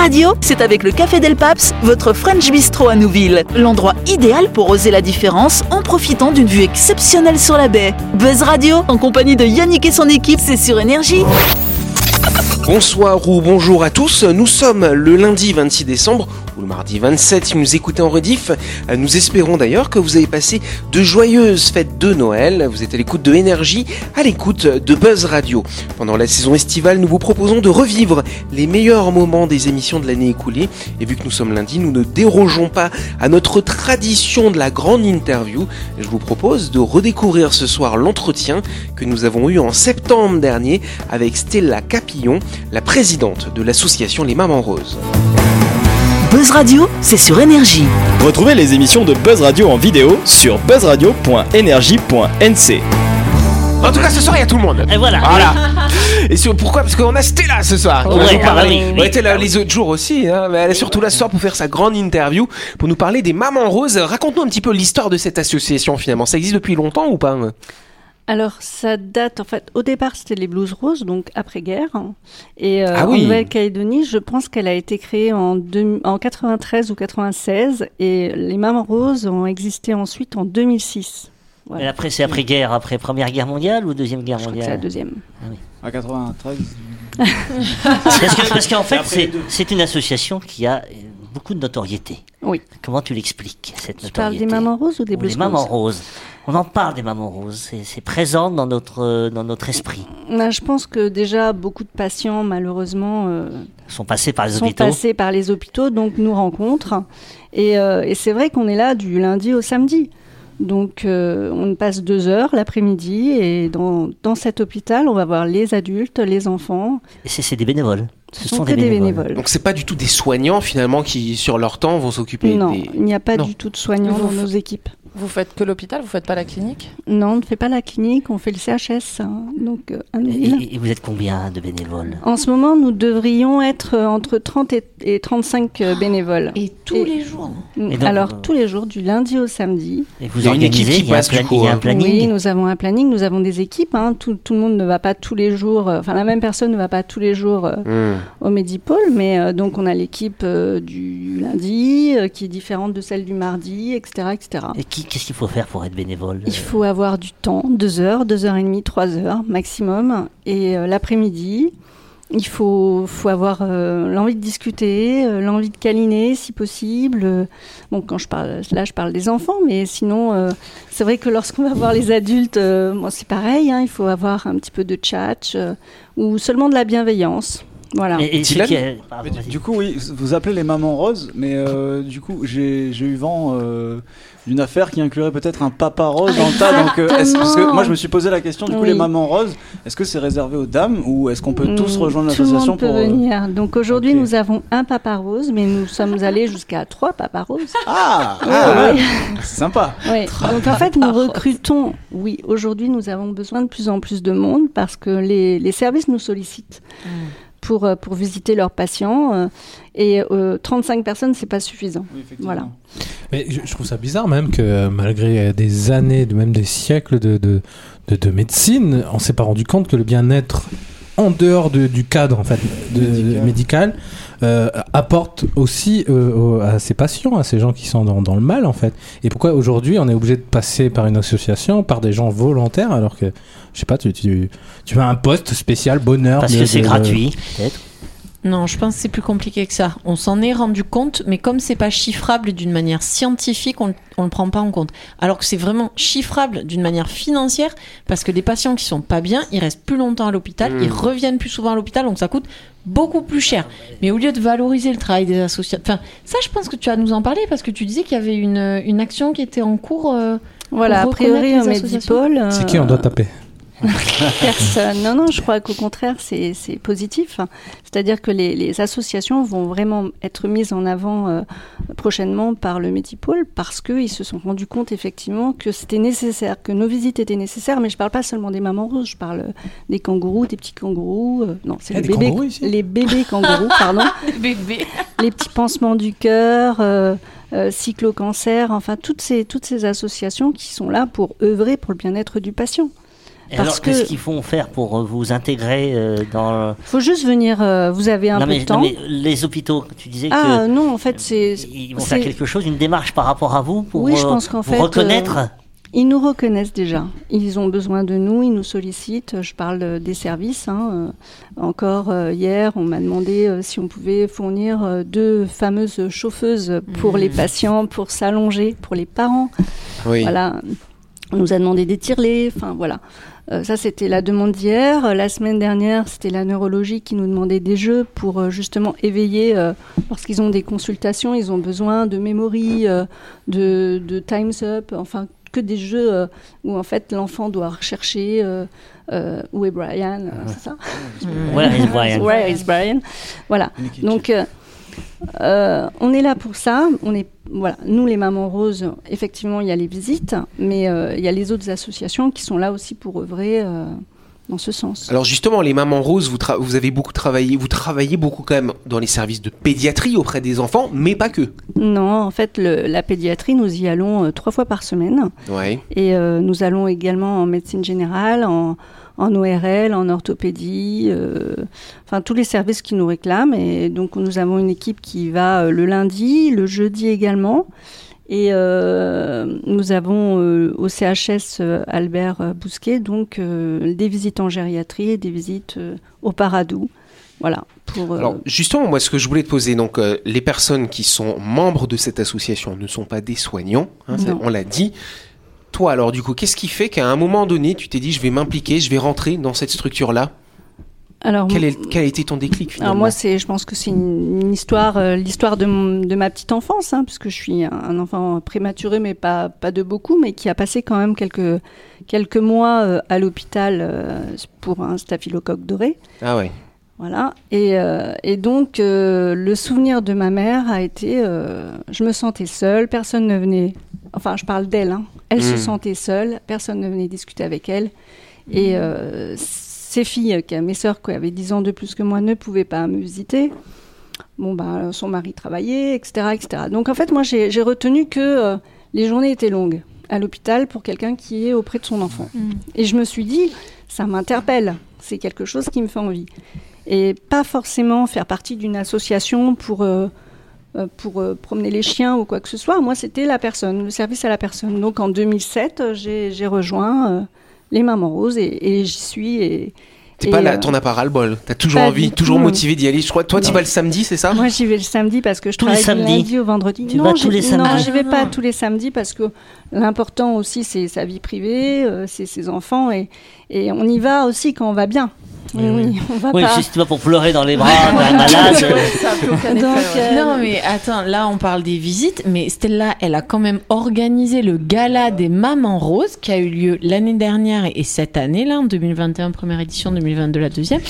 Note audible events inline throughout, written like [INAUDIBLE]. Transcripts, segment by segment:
Radio, c'est avec le Café Del Paps, votre French Bistro à Nouville. L'endroit idéal pour oser la différence en profitant d'une vue exceptionnelle sur la baie. Buzz Radio, en compagnie de Yannick et son équipe, c'est sur Énergie. Bonsoir ou bonjour à tous, nous sommes le lundi 26 décembre mardi 27 si vous nous écoutez en rediff. Nous espérons d'ailleurs que vous avez passé de joyeuses fêtes de Noël, vous êtes à l'écoute de Énergie, à l'écoute de Buzz Radio. Pendant la saison estivale, nous vous proposons de revivre les meilleurs moments des émissions de l'année écoulée et vu que nous sommes lundi, nous ne dérogeons pas à notre tradition de la grande interview. Je vous propose de redécouvrir ce soir l'entretien que nous avons eu en septembre dernier avec Stella Capillon, la présidente de l'association Les Mamans Roses. Buzz Radio, c'est sur Énergie. Retrouvez les émissions de Buzz Radio en vidéo sur buzzradio.energie.nc. En tout cas, ce soir, il y a tout le monde. Et voilà. Voilà. Et sur, pourquoi? Parce qu'on a Stella ce soir. qui va Ouais, nous parler. ah oui, oui. Elle était là les autres jours aussi, hein, mais elle est surtout là ce soir pour faire sa grande interview, pour nous parler des Mamans Roses. Raconte-nous un petit peu l'histoire de cette association finalement. Ça existe depuis longtemps ou pas Alors, ça date, en fait, au départ, c'était les Blues Roses, donc après-guerre. Et euh, Ah en oui. Nouvelle-Calédonie, je pense qu'elle a été créée en, deux- en 93 ou 96. Et les Mamans Roses ont existé ensuite en 2006. Mais après, c'est après-guerre, après Première Guerre mondiale ou Deuxième Guerre Je crois que c'est la mondiale deuxième. À 93. Parce que- parce qu'en fait, c'est- c'est une association qui a euh, beaucoup de notoriété. Oui. Comment tu l'expliques, cette Tu parles notoriété des Mamans Roses ou des Blues des mamans Roses. On en parle des mamans roses. C'est- présent dans notre, dans notre esprit. Ben, Je pense que déjà, beaucoup de patients, malheureusement, euh, sont passés par les sont hôpitaux. passés par les hôpitaux, donc nous rencontrent. Et, euh, et c'est vrai qu'on est là du lundi au samedi. Donc euh, on passe deux heures l'après-midi et dans, dans cet hôpital, on va voir les adultes, les enfants. Et c'est des bénévoles. Ce, sont, que des bénévoles. Donc c'est pas du tout des soignants finalement qui sur leur temps vont s'occuper Non, des. il n'y a pas Non. du tout de soignants Vous dans f- nos équipes. Vous faites que l'hôpital, vous faites pas la clinique Non, on ne fait pas la clinique, on fait le CHS. hein, donc euh, Et, et- vous êtes combien de bénévoles? En ce moment, nous devrions être euh, entre 30 et, et 35 euh, bénévoles. Et tous Et- les jours donc, Alors euh, tous les jours, du lundi au samedi. Et vous Il y a une organisez, équipe qui il y a un passe, du plan- coup, y a un hein. planning. Oui, nous avons un planning, nous avons des équipes. hein, Tout, tout le monde ne va pas tous les jours, enfin la même personne ne va pas tous les jours euh, Hmm. au Medipôle, mais euh, donc on a l'équipe euh, du lundi euh, qui est différente de celle du mardi, etc. etc. Et qui- qu'est-ce qu'il faut faire pour être bénévole Il faut avoir du temps, deux heures, deux heures et demie, trois heures maximum. Et euh, l'après-midi, il faut, faut avoir euh, l'envie de discuter, euh, l'envie de câliner si possible. Euh, Bon, quand je parle, là je parle des enfants, mais sinon, euh, c'est vrai que lorsqu'on va voir les adultes, euh, bon, c'est pareil, hein, il faut avoir un petit peu de chat euh, ou seulement de la bienveillance. Voilà. Et, et Dylan qui- pardon, Mais du, coup, oui, vous appelez les mamans roses, mais euh, du coup, j'ai j'ai eu vent euh, d'une affaire qui inclurait peut-être un papa rose dans le tas. Donc, euh, est-ce- parce que moi, je me suis posé la question, du coup, Oui. les mamans roses, est-ce que c'est réservé aux dames ou est-ce qu'on peut tous Mm, rejoindre Tout le l'association monde peut pour. euh, venir. Donc aujourd'hui, ok. nous avons un papa rose, mais nous sommes [LAUGHS] allés jusqu'à trois papas roses. Ah, Oui, ah, oui. C'est sympa. Ouais. Donc en fait, nous recrutons. Oui, aujourd'hui, nous avons besoin de plus en plus de monde parce que les, les services nous sollicitent pour, euh, pour visiter leurs patients. euh, et euh, 35 personnes, c'est pas suffisant. Oui, effectivement. Voilà. Mais je, je trouve ça bizarre même que euh, malgré des années, même des siècles de, de, de, de médecine, on s'est pas rendu compte que le bien-être en dehors de- du cadre en fait de- Médical. médical euh, apporte aussi euh, à ces patients, à ces gens qui sont dans, dans le mal en fait. Et pourquoi aujourd'hui on est obligé de passer par une association, par des gens volontaires alors que je sais pas, tu, tu, tu as un poste spécial bonheur. Parce de- que c'est gratuit, peut-être. Non, je pense que c'est plus compliqué que ça. On s'en est rendu compte, mais comme c'est pas chiffrable d'une manière scientifique, on, on le prend pas en compte. Alors que c'est vraiment chiffrable d'une manière financière, parce que les patients qui sont pas bien, ils restent plus longtemps à l'hôpital, ils reviennent plus souvent à l'hôpital, donc ça coûte beaucoup plus cher. Mais au lieu de valoriser le travail des associations, enfin, ça, je pense que tu vas nous en parler parce que tu disais qu'il y avait une, une action qui était en cours. euh, Voilà, a Pour priori, les associations. Medipôle. C'est euh, qui on doit taper? Personne. Non, non, je crois qu'au contraire, c'est c'est positif. C'est-à-dire que les, les associations vont vraiment être mises en avant euh, prochainement par le Métipôle parce qu'ils se sont rendus compte effectivement que c'était nécessaire, que nos visites étaient nécessaires. Mais je parle pas seulement des mamans roses, je parle des kangourous, des petits kangourous. euh, non, c'est a les bébés, kangourous les bébés kangourous, pardon. [LAUGHS] Bébé. les petits pansements du cœur, euh, euh, cyclo-cancer, enfin toutes ces, toutes ces associations qui sont là pour œuvrer pour le bien-être du patient. Et Parce alors, que qu'est-ce qu'ils font faire pour euh, vous intégrer euh, dans. faut juste venir. euh, vous avez un non, peu mais, de temps. non, mais les hôpitaux, tu disais ah que. non, en fait, c'est. Ils vont c'est- faire quelque chose, une démarche par rapport à vous pour Oui, je pense qu'en vous fait, reconnaître. euh, Ils nous reconnaissent déjà. Ils ont besoin de nous, ils nous sollicitent. Je parle des services. hein. Encore euh, hier, on m'a demandé euh, si on pouvait fournir euh, deux fameuses chauffeuses pour les patients, pour s'allonger, pour les parents. Oui. Voilà. On nous a demandé des tirelets. Enfin, voilà. Euh, ça, c'était la demande d'hier. La semaine dernière, c'était la neurologie qui nous demandait des jeux pour euh, justement éveiller, euh, lorsqu'ils ont des consultations, ils ont besoin de memory, euh, de, de Time's Up, enfin, que des jeux euh, où en fait l'enfant doit rechercher euh, euh, où est Brian, euh, c'est ça Where is Brian? Where is Brian? Voilà. Donc, euh, on est là pour ça. On est, voilà, nous, les Mamans Roses, effectivement, il y a les visites, mais euh, il y a les autres associations qui sont là aussi pour œuvrer euh, dans ce sens. Alors justement, les mamans roses, vous, avez beaucoup travaillé, vous travaillez beaucoup quand même dans les services de pédiatrie auprès des enfants, mais pas que. Non, en fait, le- la pédiatrie, nous y allons trois fois par semaine. Ouais. Et nous allons également en médecine générale, en, en ORL, en orthopédie, euh, enfin tous les services qui nous réclament. Et donc nous avons une équipe qui va euh, le lundi, le jeudi également. Et euh, nous avons au CHS Albert Bousquet donc des visites en gériatrie et des visites au Paradou. Voilà. Pour, Alors justement, moi, ce que je voulais te poser, donc euh, les personnes qui sont membres de cette association ne sont pas des soignants, hein, ça, on l'a dit. Toi, alors du coup, qu'est-ce qui fait qu'à un moment donné, tu t'es dit, je vais m'impliquer, je vais rentrer dans cette structure-là? Alors, quel, est- quel a été ton déclic finalement Alors moi, c'est, je pense que c'est une, une histoire, euh, l'histoire de, mon- de ma petite enfance, hein, puisque je suis un, enfant prématuré, mais pas, pas de beaucoup, mais qui a passé quand même quelques, quelques mois euh, à l'hôpital euh, pour un staphylocoque doré. Ah ouais. Voilà. Et, et donc, le souvenir de ma mère a été, je me sentais seule, personne ne venait, enfin, je parle d'elle, hein. Elle se Mm. sentait seule, personne ne venait discuter avec elle. Et euh, ses filles, qui, mes sœurs qui avaient 10 ans de plus que moi, ne pouvaient pas me visiter. Bon, bah, son mari travaillait, etc. etc. Donc, en fait, moi, j'ai retenu que euh, les journées étaient longues à l'hôpital pour quelqu'un qui est auprès de son enfant. Et je me suis dit, ça m'interpelle, c'est quelque chose qui me fait envie. Et pas forcément faire partie d'une association pour, euh, euh, pour euh, promener les chiens ou quoi que ce soit. Moi, c'était la personne, le service à la personne. Donc en 2007, euh, j'ai j'ai rejoint euh, les Mamans Roses et, et j'y suis. Et, T'es et, pas là, euh, t'en as pas ras le bol. T'as toujours envie, du toujours tout. motivé d'y aller. Je crois, toi, tu Non. vas le samedi, c'est ça? Moi, j'y vais le samedi parce que je Tous les travaille du samedis lundi au vendredi. Tu non, vas j'y- tous les Non, samedis je vais Ah. pas tous les samedis parce que l'important aussi, c'est sa vie privée, euh, c'est ses enfants et, et on y va aussi quand on va bien. Oui, oui, on va Oui, pas. si tu vas pour pleurer dans les bras d'un [LAUGHS] malade. euh, Donc, euh, Non, mais attends, là on parle des visites, mais Stella, elle a quand même organisé le gala des Mamans Roses qui a eu lieu l'année dernière et cette année, là, en 2021, première édition, 2022, la deuxième,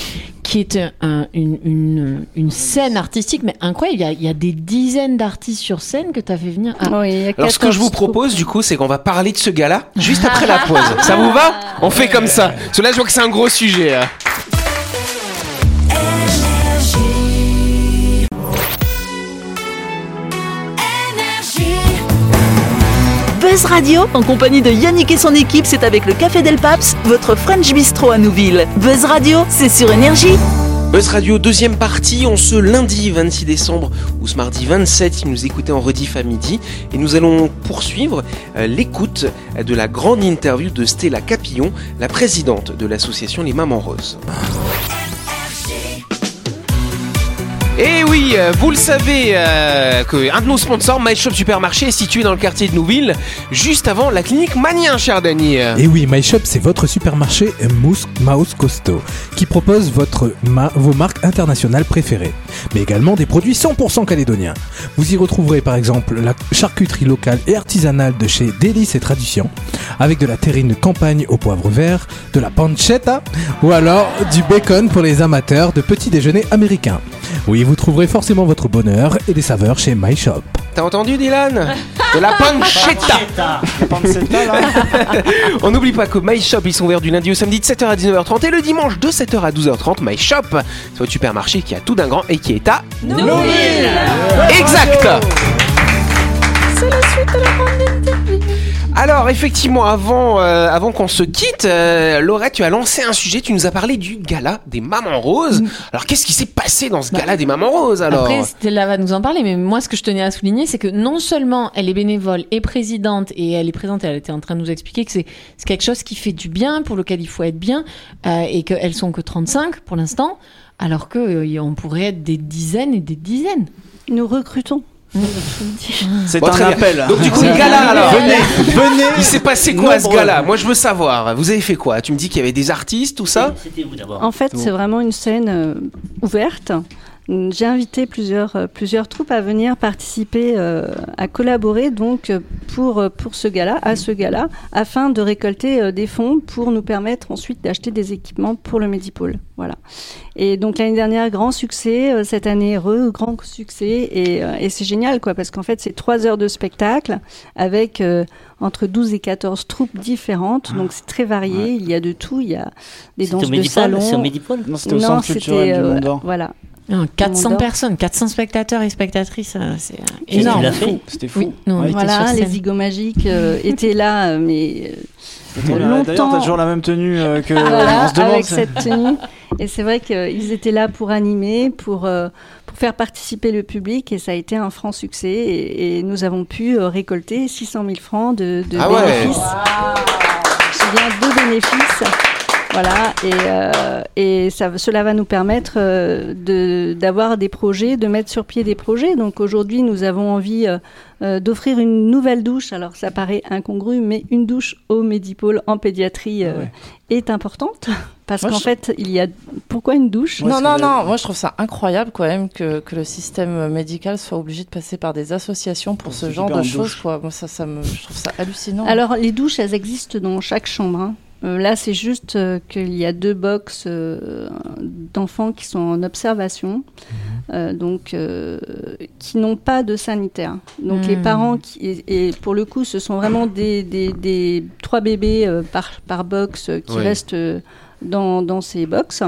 qui est un- une, une, une scène artistique, mais incroyable. Il y a, il y a des dizaines d'artistes sur scène que tu as fait venir. Ah, oui, il y a Alors, ce que je 14 vous propose, du coup, c'est qu'on va parler de ce gars-là juste après la [LAUGHS] pause. Ça vous va? On fait comme ça. Parce que là, je vois que c'est un gros sujet. hein. Buzz Radio, en compagnie de Yannick et son équipe, c'est avec le Café Del Paps, votre French Bistro à Nouville. Buzz Radio, c'est sur Énergie. Buzz Radio, deuxième partie, en ce lundi 26 décembre ou ce mardi 27, si nous écoutez en rediff à midi. Et nous allons poursuivre euh, l'écoute de la grande interview de Stella Capillon, la présidente de l'association Les Mamans Roses. Et oui, euh, vous le savez, euh, un de nos sponsors, My Shop Supermarché, est situé dans le quartier de Nouville, juste avant la clinique Manien, cher Dany. Et oui, My Shop, c'est votre supermarché Mousse Mouse Costaud qui propose vos marques internationales préférées, mais également des produits 100% calédoniens. Vous y retrouverez par exemple la charcuterie locale et artisanale de chez Délices et Traditions, avec de la terrine de campagne au poivre vert, de la pancetta ou alors du bacon pour les amateurs de petits déjeuners américains. Trouverez forcément votre bonheur et des saveurs chez My Shop. T'as entendu, Dylan? De la pancetta Pancetta. La pancetta, là [LAUGHS] On n'oublie pas que My Shop, ils sont ouverts du lundi au samedi de 7h à 19h30 et le dimanche de 7h à 12h30. My Shop, c'est votre supermarché qui a tout d'un grand et qui est à Exact Alors effectivement, avant, euh, avant qu'on se quitte, euh, Laurette, tu as lancé un sujet, tu nous as parlé du gala des mamans roses. Alors qu'est-ce qui s'est passé dans ce Bah, gala des mamans roses alors Après, Stella va nous en parler, mais moi, ce que je tenais à souligner, c'est que non seulement elle est bénévole et présidente, et elle est présente, elle était en train de nous expliquer que c'est c'est quelque chose qui fait du bien, pour lequel il faut être bien, euh, et qu'elles sont que 35 pour l'instant, alors qu'on pourrait être des dizaines et des dizaines. Nous recrutons. [LAUGHS] C'est Bon, un appel. Donc du coup, le gala alors Venez, venez. Il s'est passé quoi à ce gala Moi je veux savoir. Vous avez fait quoi Tu me dis qu'il y avait des artistes, tout ça C'était où d'abord En fait, c'est vraiment une scène euh, ouverte. J'ai invité plusieurs, euh, plusieurs troupes à venir participer, euh, à collaborer donc euh, pour, pour ce gala, à ce gala, afin de récolter euh, des fonds pour nous permettre ensuite d'acheter des équipements pour le Medipôle. Voilà. Et donc l'année dernière, grand succès, euh, cette année, heureux, grand succès, et, euh, et c'est génial quoi, parce qu'en fait c'est trois heures de spectacle avec euh, entre 12 et 14 troupes différentes, donc c'est très varié, il y a de tout, il y a des danses de salon. C'est au Médipôle? Non, c'était au Non, centre c'était culturel du euh, Mont d'Or. voilà. Non, 400 Monde d'Or. personnes, 400 spectateurs et spectatrices, euh, c'est euh, énorme. C'était fou. Oui, Ouais. sur Voilà, les zygomatiques euh, étaient là, euh, mais bien. longtemps. D'ailleurs, t'as toujours la même tenue euh, que. voilà, on se demande. avec cette tenue. Et c'est vrai qu'ils étaient là pour animer, pour, euh, pour faire participer le public, et ça a été un franc succès. Et, et nous avons pu euh, récolter 600 000 francs de, de Ah ouais. bénéfices. Je viens de bénéfices. Voilà, et, euh, et ça, cela va nous permettre euh, de- d'avoir des projets, de mettre sur pied des projets. Donc aujourd'hui, nous avons envie euh, euh, d'offrir une nouvelle douche. Alors ça paraît incongru, mais une douche au Médipôle en pédiatrie ouais. est importante. [LAUGHS] Parce Moi, qu'en je- fait, il y a. Pourquoi une douche? Non, non, non, moi je trouve ça incroyable quand même que, que le système médical soit obligé de passer par des associations pour Pour ce genre de choses. Quoi. Moi, ça, ça me, je trouve ça hallucinant. Alors, les douches, elles existent dans chaque chambre. hein. Euh, là, c'est juste euh, qu'il y a deux box euh, d'enfants qui sont en observation, euh, donc euh, qui n'ont pas de sanitaire. Donc, les Mhm. parents, qui, et, et pour le coup, ce sont vraiment des, des, des trois bébés euh, par, par box euh, qui restent euh, dans, dans ces box.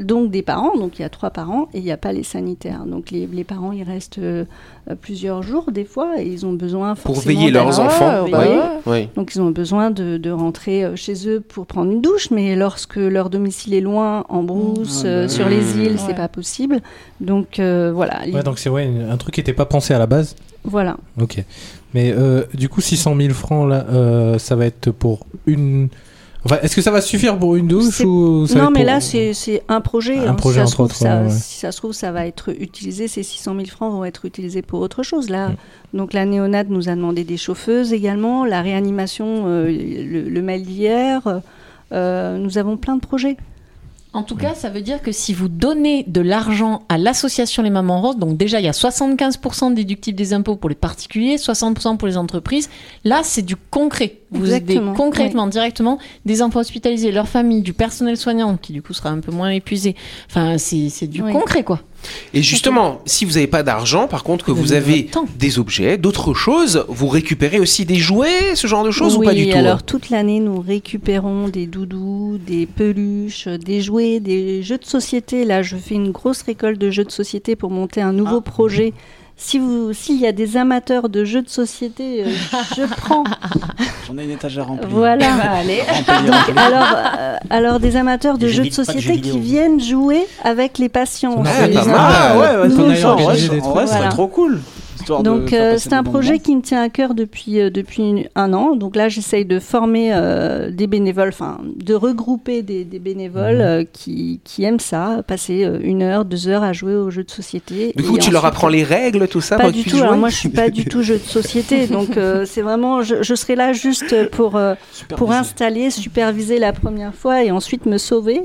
Donc, des parents, donc il y a trois parents et il n'y a pas les sanitaires. Donc, les, les parents, ils restent euh, euh, plusieurs jours des fois et ils ont besoin Pour forcément veiller leurs enfants. veillés. ouais. Oui. Donc ils ont besoin de, de rentrer euh, chez eux pour prendre une douche, mais lorsque leur domicile est loin, en brousse, Ah, euh, bah sur oui. les îles, c'est Ouais. pas possible. Donc euh, voilà. Ouais, donc c'est un truc qui n'était pas pensé à la base. Voilà. Ok. Mais euh, du coup, 600 000 francs, là, euh, ça va être pour une. Enfin, est-ce que ça va suffire pour une douche ou ça Non, mais pour- là c'est c'est un projet. Un hein. projet, si, ça entre se trouve, autres, ça, ouais, ouais. si ça se trouve, ça va être utilisé. Ces 600 000 francs vont être utilisés pour autre chose. Là, Mm. donc la néonate nous a demandé des chauffeuses également, la réanimation, euh, le, le mal d'hier. euh, nous avons plein de projets. En tout cas, ça veut dire que si vous donnez de l'argent à l'association Les Mamans Roses, donc déjà il y a 75% déductibles des impôts pour les particuliers, 60% pour les entreprises, là c'est du concret. Vous aidez Exactement, concrètement, directement des enfants hospitalisés, leurs familles, du personnel soignant qui du coup sera un peu moins épuisé. Enfin, c'est c'est du concret quoi. Et justement, si vous n'avez pas d'argent, par contre, que vous avez des objets, d'autres choses, vous récupérez aussi des jouets, ce genre de choses oui, ou pas du tout alors hein toute l'année, nous récupérons des doudous, des peluches, des jouets, des jeux de société. Là, je fais une grosse récolte de jeux de société pour monter un nouveau projet. Si vous, s'il y a des amateurs de jeux de société, euh, je prends. [LAUGHS] J'en ai une étagère remplie. Voilà. [LAUGHS] Remplie, [LAUGHS] remplie. Alors, euh, alors des amateurs de Des jeux de société jeux qui viennent jouer avec les patients. Ah. Ah ouais, ouais, on histoire de Donc faire euh, passer c'est un projet qui me tient à cœur depuis euh, depuis un an. Donc là j'essaye de former euh, des bénévoles, enfin de regrouper des, des bénévoles euh, qui, qui aiment ça, passer euh, une heure, deux heures à jouer aux jeux de société. Du coup, tu leur apprends les règles, tout ça Pas du tout. Alors moi je suis pas du tout jeu de société. [LAUGHS] Donc euh, c'est vraiment je, je serai là juste pour euh, pour installer, superviser la première fois et ensuite me sauver.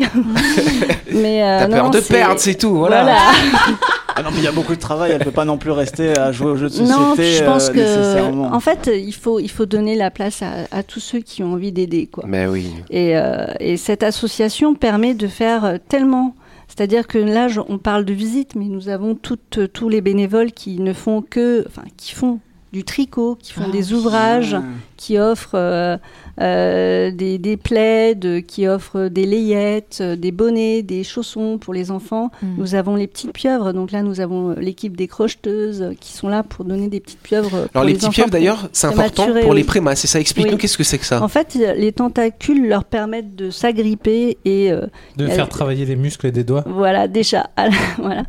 [LAUGHS] Mais euh, T'as non, peur de perdre, c'est tout. Voilà. Voilà. [LAUGHS] Ah non, mais il y a beaucoup de travail. Elle peut pas non plus rester à jouer aux jeux de société. Non, je pense euh, que nécessairement. en fait il faut il faut donner la place à, à tous ceux qui ont envie d'aider quoi. Mais oui. Et, euh, et cette association permet de faire euh, tellement. C'est-à-dire que là, on parle de visite, mais nous avons toutes, euh, tous les bénévoles qui ne font que, enfin, qui font du tricot, qui font Ah des ouvrages, qui offrent euh, euh, des, des plaids qui offrent des layettes, euh, des bonnets, des chaussons pour les enfants. Mm. Nous avons les petites pieuvres, donc là nous avons euh, l'équipe des crocheteuses qui sont là pour donner des petites pieuvres. euh, pour Alors les petits enfants pieuvres d'ailleurs, c'est important pour les prémas, c'est ça Explique-nous Oui. qu'est-ce que c'est que ça? En fait, les tentacules leur permettent de s'agripper et euh, De faire travailler les muscles des doigts. voilà, déjà. [LAUGHS] voilà.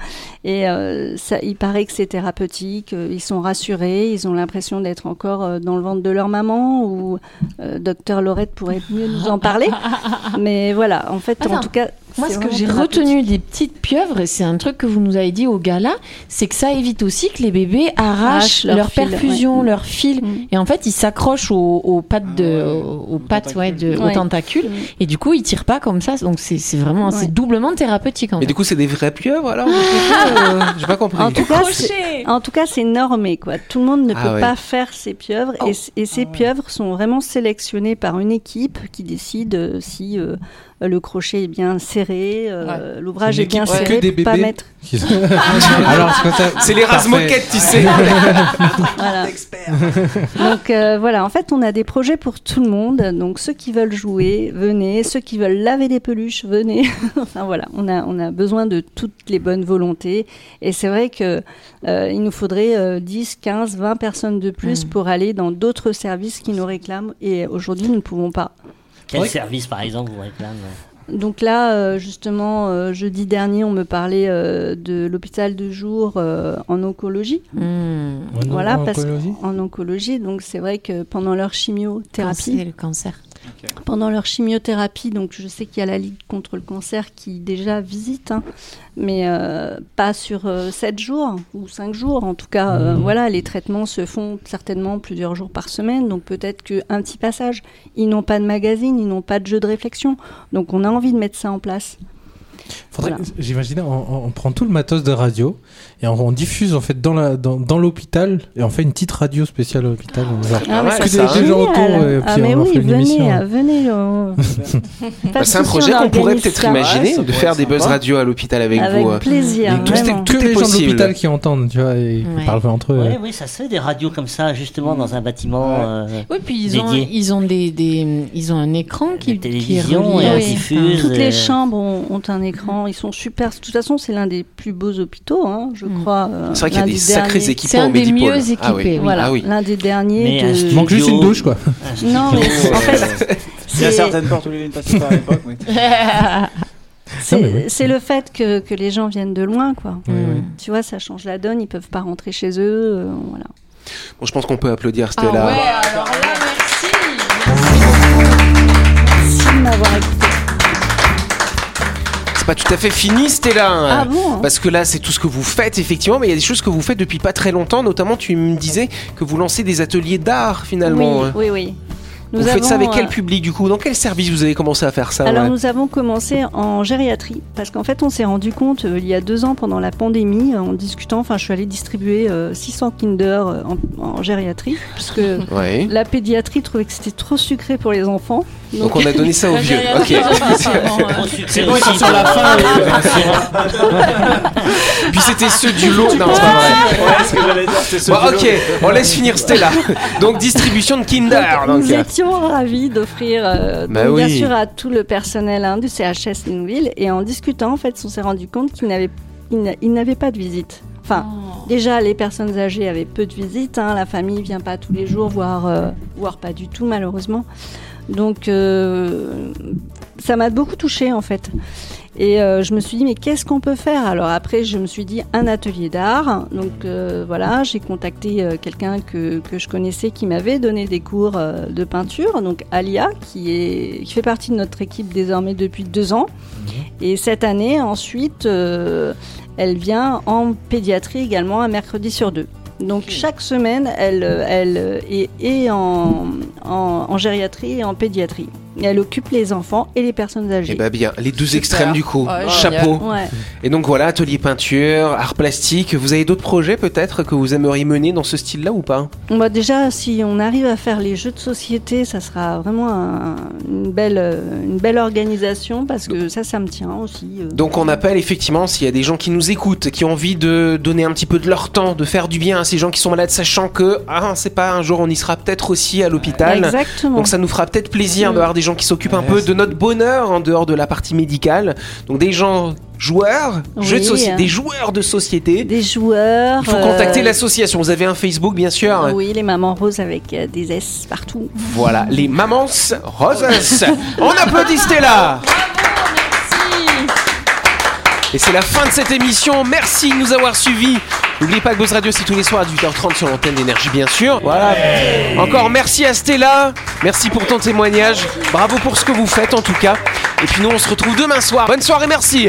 Et euh, ça, il paraît que c'est thérapeutique. Ils sont rassurés. Ils ont l'impression d'être encore dans le ventre de leur maman. Ou euh, docteur Laurette pourrait mieux nous en parler. [LAUGHS] Mais voilà, en fait, en tout cas. Moi, ce que j'ai retenu des petites pieuvres, et c'est un truc que vous nous avez dit au gala, c'est que ça évite aussi que les bébés arrachent Arrachent leur leur, fil, perfusion, ouais. leur fil. Mm. Et en fait, ils s'accrochent aux, aux pattes, de, aux, aux pattes ouais, de, aux tentacules. Mm. Et du coup, ils tirent pas comme ça. Donc, c'est c'est vraiment Ouais. c'est doublement thérapeutique. En Mais fait. du coup, c'est des vrais pieuvres alors euh, [LAUGHS] J'ai pas compris. En tout cas, c'est- En tout cas, c'est normé, quoi. Tout le monde ne Ah peut ouais. pas faire ces pieuvres, et, et ces pieuvres sont vraiment sélectionnées par une équipe qui décide euh, si euh, le crochet est bien serré, euh, l'ouvrage est bien serré, que des pas mettre. [LAUGHS] [LAUGHS] c'est les Parfait. rases-moquettes, tu sais. [LAUGHS] Voilà. Donc euh, voilà, en fait, on a des projets pour tout le monde. Donc ceux qui veulent jouer, venez. Ceux qui veulent laver des peluches, venez. enfin voilà, on a on a besoin de toutes les bonnes volontés. Et c'est vrai que euh, il nous faudrait euh, 10, 15, 20 personnes de plus Mm. pour aller dans d'autres services qui nous réclament. Et aujourd'hui, nous ne pouvons pas. Quel service, par exemple, vous réclame Donc là, euh, justement, euh, jeudi dernier, on me parlait euh, de l'hôpital de jour en oncologie. Mm. En- Voilà, en parce oncologie en oncologie, donc c'est vrai que pendant leur chimiothérapie, Cancer, le cancer. Pendant leur chimiothérapie, donc je sais qu'il y a la Ligue contre le cancer qui déjà visite, hein, mais euh, pas sur 7 jours ou 5 jours. En tout cas, euh, Mhm. voilà, les traitements se font certainement plusieurs jours par semaine, donc peut-être qu'un petit passage. Ils n'ont pas de magazine, ils n'ont pas de jeu de réflexion, donc on a envie de mettre ça en place. Voilà. J'imaginais, on, on prend tout le matos de radio et on, on diffuse en fait dans la dans, dans l'hôpital et on fait une petite radio spéciale à l'hôpital. Ah mais ouais, que ça, des, hein. des gens autour et puis ah mais on oui, fait une émission. venez, euh, venez. Bah, c'est un projet on qu'on pourrait peut-être imaginer Ouais, de faire des buzz radio à l'hôpital avec, Avec vous. euh. plaisir, Et tout est- vraiment. tout que est les gens de l'hôpital qui entendent, tu vois, et Ouais. ils parlent entre eux. Oui, oui, ça se fait des radios comme ça, justement, dans un bâtiment. euh, Oui, puis ils ont, Dédié. ils ont des, des, ils ont un écran qui, Des qui est relié. Toutes les chambres ont un écran, ils sont super. De toute façon, c'est l'un des plus beaux hôpitaux, hein, je Mm. crois. euh, C'est vrai qu'il y a des des sacrés derniers. C'est équipements un au des mieux Ah oui. équipés, oui. Voilà, Ah oui. l'un des Mais derniers. un de- Il manque juste Studio. une douche, quoi. un [LAUGHS] Non, studio, mais [LAUGHS] en euh, fait, Il y a c'est- certaines portes où les lignes passaient par l'époque. oui. [LAUGHS] c'est c'est le fait que, que les gens viennent de loin, quoi. Oui, oui. Tu vois, ça change la donne, ils peuvent pas rentrer chez eux, euh, voilà. Bon, je pense qu'on peut applaudir Ah Stella. ouais, alors là, merci. Merci de m'avoir écouté. Pas tout à fait fini, Stella. Ah bon hein Parce que là, c'est tout ce que vous faites, effectivement, mais il y a des choses que vous faites depuis pas très longtemps. Notamment, tu me disais que vous lancez des ateliers d'art, finalement. Oui, oui, oui. Nous vous faites ça avec quel euh, public, du coup? Dans quel service vous avez commencé à faire ça Alors ouais? nous avons commencé en gériatrie parce qu'en fait on s'est rendu compte euh, il y a deux ans pendant la pandémie en discutant, enfin je suis allée distribuer euh, 600 Kinder euh, en, en gériatrie parce que [LAUGHS] Ouais. la pédiatrie trouvait que c'était trop sucré pour les enfants. Donc on a donné ça aux vieux. [LAUGHS] [LAUGHS] C'est bon, ils aussi sont sur la fin, Puis c'était ceux du lot. Non, c'est pas vrai. Ouais, ce que j'allais dire, c'est ce Bon, duo. ok, on laisse finir Stella. Donc distribution de Kinder. Donc, Donc, nous étions ravis d'offrir, euh, Bah bien sûr, à tout le personnel hein, du CHS Linville. Et en discutant, en fait, on s'est rendu compte qu'ils n'avaient ils n'a- ils n'avaient pas de visite. Enfin, déjà, les personnes âgées avaient peu de visites. hein, la famille vient pas tous les jours, voire, euh, voire pas du tout, malheureusement. Donc, euh, ça m'a beaucoup touchée, en fait. Et euh, je me suis dit, mais qu'est-ce qu'on peut faire? Alors après, je me suis dit, un atelier d'art. Donc euh, voilà, j'ai contacté euh, quelqu'un que, que je connaissais qui m'avait donné des cours de peinture, donc Alia, qui, est, qui fait partie de notre équipe désormais depuis deux ans. Et cette année, ensuite, elle vient en pédiatrie également un mercredi sur deux. Donc chaque semaine, elle, elle est, est en, en, en gériatrie et en pédiatrie. Et elle occupe les enfants et les personnes âgées. Eh ben bien, les deux Super. extrêmes du coup. Ouais, Chapeau. Ouais. Et donc voilà, atelier peinture, art plastique. Vous avez d'autres projets peut-être que vous aimeriez mener dans ce style-là ou pas? Bah déjà, si on arrive à faire les jeux de société, ça sera vraiment un- une, belle, euh, une belle organisation parce que ça, ça me tient aussi. euh. Donc on appelle effectivement s'il y a des gens qui nous écoutent, qui ont envie de donner un petit peu de leur temps, de faire du bien à ces gens qui sont malades, sachant que ah c'est pas un jour on y sera peut-être aussi à l'hôpital. Exactement. Donc ça nous fera peut-être plaisir Mm. d'avoir des gens qui s'occupent un peu de notre bonheur en dehors de la partie médicale. Donc des gens joueurs, Oui, jeux de soci- hein. des joueurs de société. Des joueurs. Il faut euh, contacter l'association. Vous avez un Facebook bien sûr. Oui, les mamans roses avec euh, des S partout. Voilà, les mamans roses. [LAUGHS] On applaudit Stella. Et c'est la fin de cette émission. Merci de nous avoir suivis. N'oubliez pas que Buzz Radio, c'est tous les soirs à 18h30 sur l'antenne d'énergie, bien sûr. Voilà. Encore merci à Stella. Merci pour ton témoignage. Bravo pour ce que vous faites, en tout cas. Et puis nous, on se retrouve demain soir. Bonne soirée, merci.